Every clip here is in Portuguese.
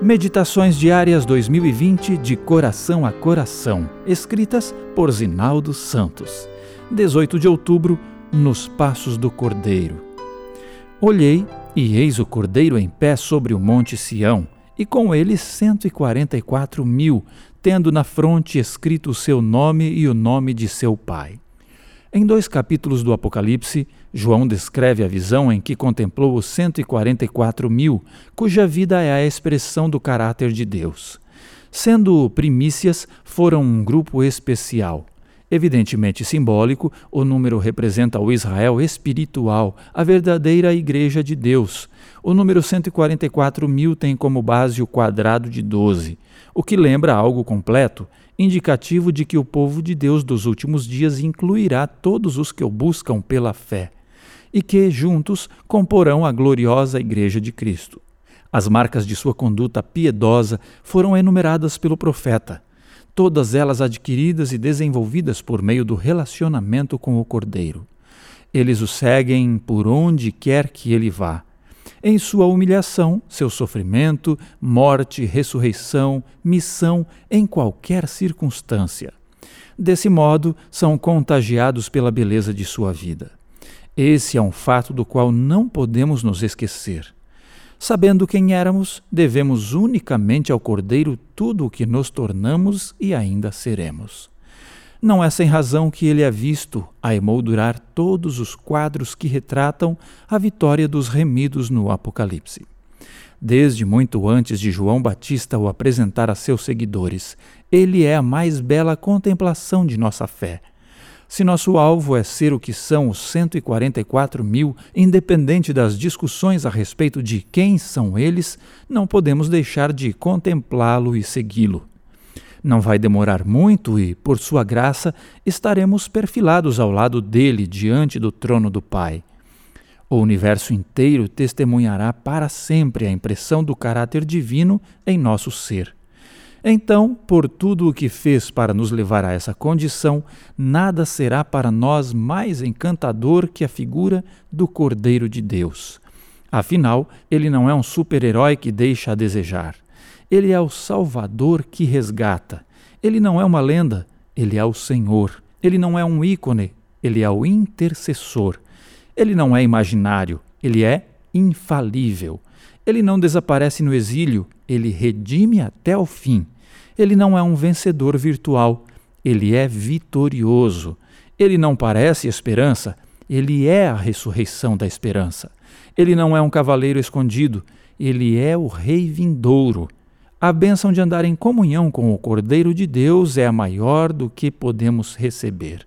Meditações Diárias 2020 de Coração a Coração, escritas por Zinaldo Santos. 18 de outubro, nos Passos do Cordeiro. Olhei, e eis o Cordeiro em pé sobre o monte Sião, e com ele cento e quarenta e quatro mil, tendo na fronte escrito o seu nome e o nome de seu pai. Em dois capítulos do Apocalipse, João descreve a visão em que contemplou os 144 mil, cuja vida é a expressão do caráter de Deus. Sendo primícias, foram um grupo especial. Evidentemente simbólico, o número representa o Israel espiritual, a verdadeira Igreja de Deus. O número 144 mil tem como base o quadrado de 12, o que lembra algo completo indicativo de que o povo de Deus dos últimos dias incluirá todos os que o buscam pela fé, e que, juntos, comporão a gloriosa Igreja de Cristo. As marcas de sua conduta piedosa foram enumeradas pelo profeta, todas elas adquiridas e desenvolvidas por meio do relacionamento com o Cordeiro. Eles o seguem por onde quer que ele vá em sua humilhação, seu sofrimento, morte, ressurreição, missão, em qualquer circunstância. Desse modo, são contagiados pela beleza de sua vida. Esse é um fato do qual não podemos nos esquecer. Sabendo quem éramos, devemos unicamente ao Cordeiro tudo o que nos tornamos e ainda seremos. Não é sem razão que ele é visto a emoldurar todos os quadros que retratam a vitória dos remidos no Apocalipse. Desde muito antes de João Batista o apresentar a seus seguidores, ele é a mais bela contemplação de nossa fé. Se nosso alvo é ser o que são os 144 mil, independente das discussões a respeito de quem são eles, não podemos deixar de contemplá-lo e segui-lo. Não vai demorar muito e, por sua graça, estaremos perfilados ao lado dele diante do trono do Pai. O universo inteiro testemunhará para sempre a impressão do caráter divino em nosso ser. Então, por tudo o que fez para nos levar a essa condição, nada será para nós mais encantador que a figura do Cordeiro de Deus. Afinal, ele não é um super-herói que deixa a desejar. Ele é o Salvador que resgata. Ele não é uma lenda, ele é o Senhor. Ele não é um ícone, ele é o intercessor. Ele não é imaginário, ele é infalível. Ele não desaparece no exílio, ele redime até o fim. Ele não é um vencedor virtual, ele é vitorioso. Ele não parece esperança, ele é a ressurreição da esperança. Ele não é um cavaleiro escondido, ele é o rei vindouro. A bênção de andar em comunhão com o Cordeiro de Deus é a maior do que podemos receber.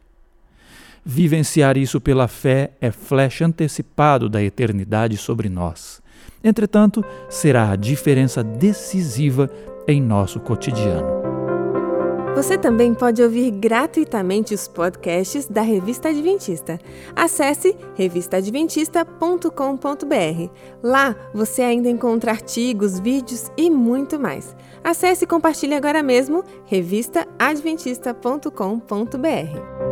Vivenciar isso pela fé é flash antecipado da eternidade sobre nós. Entretanto, será a diferença decisiva em nosso cotidiano. Você também pode ouvir gratuitamente os podcasts da Revista Adventista. Acesse revistaadventista.com.br. Lá você ainda encontra artigos, vídeos e muito mais. Acesse e compartilhe agora mesmo revistaadventista.com.br.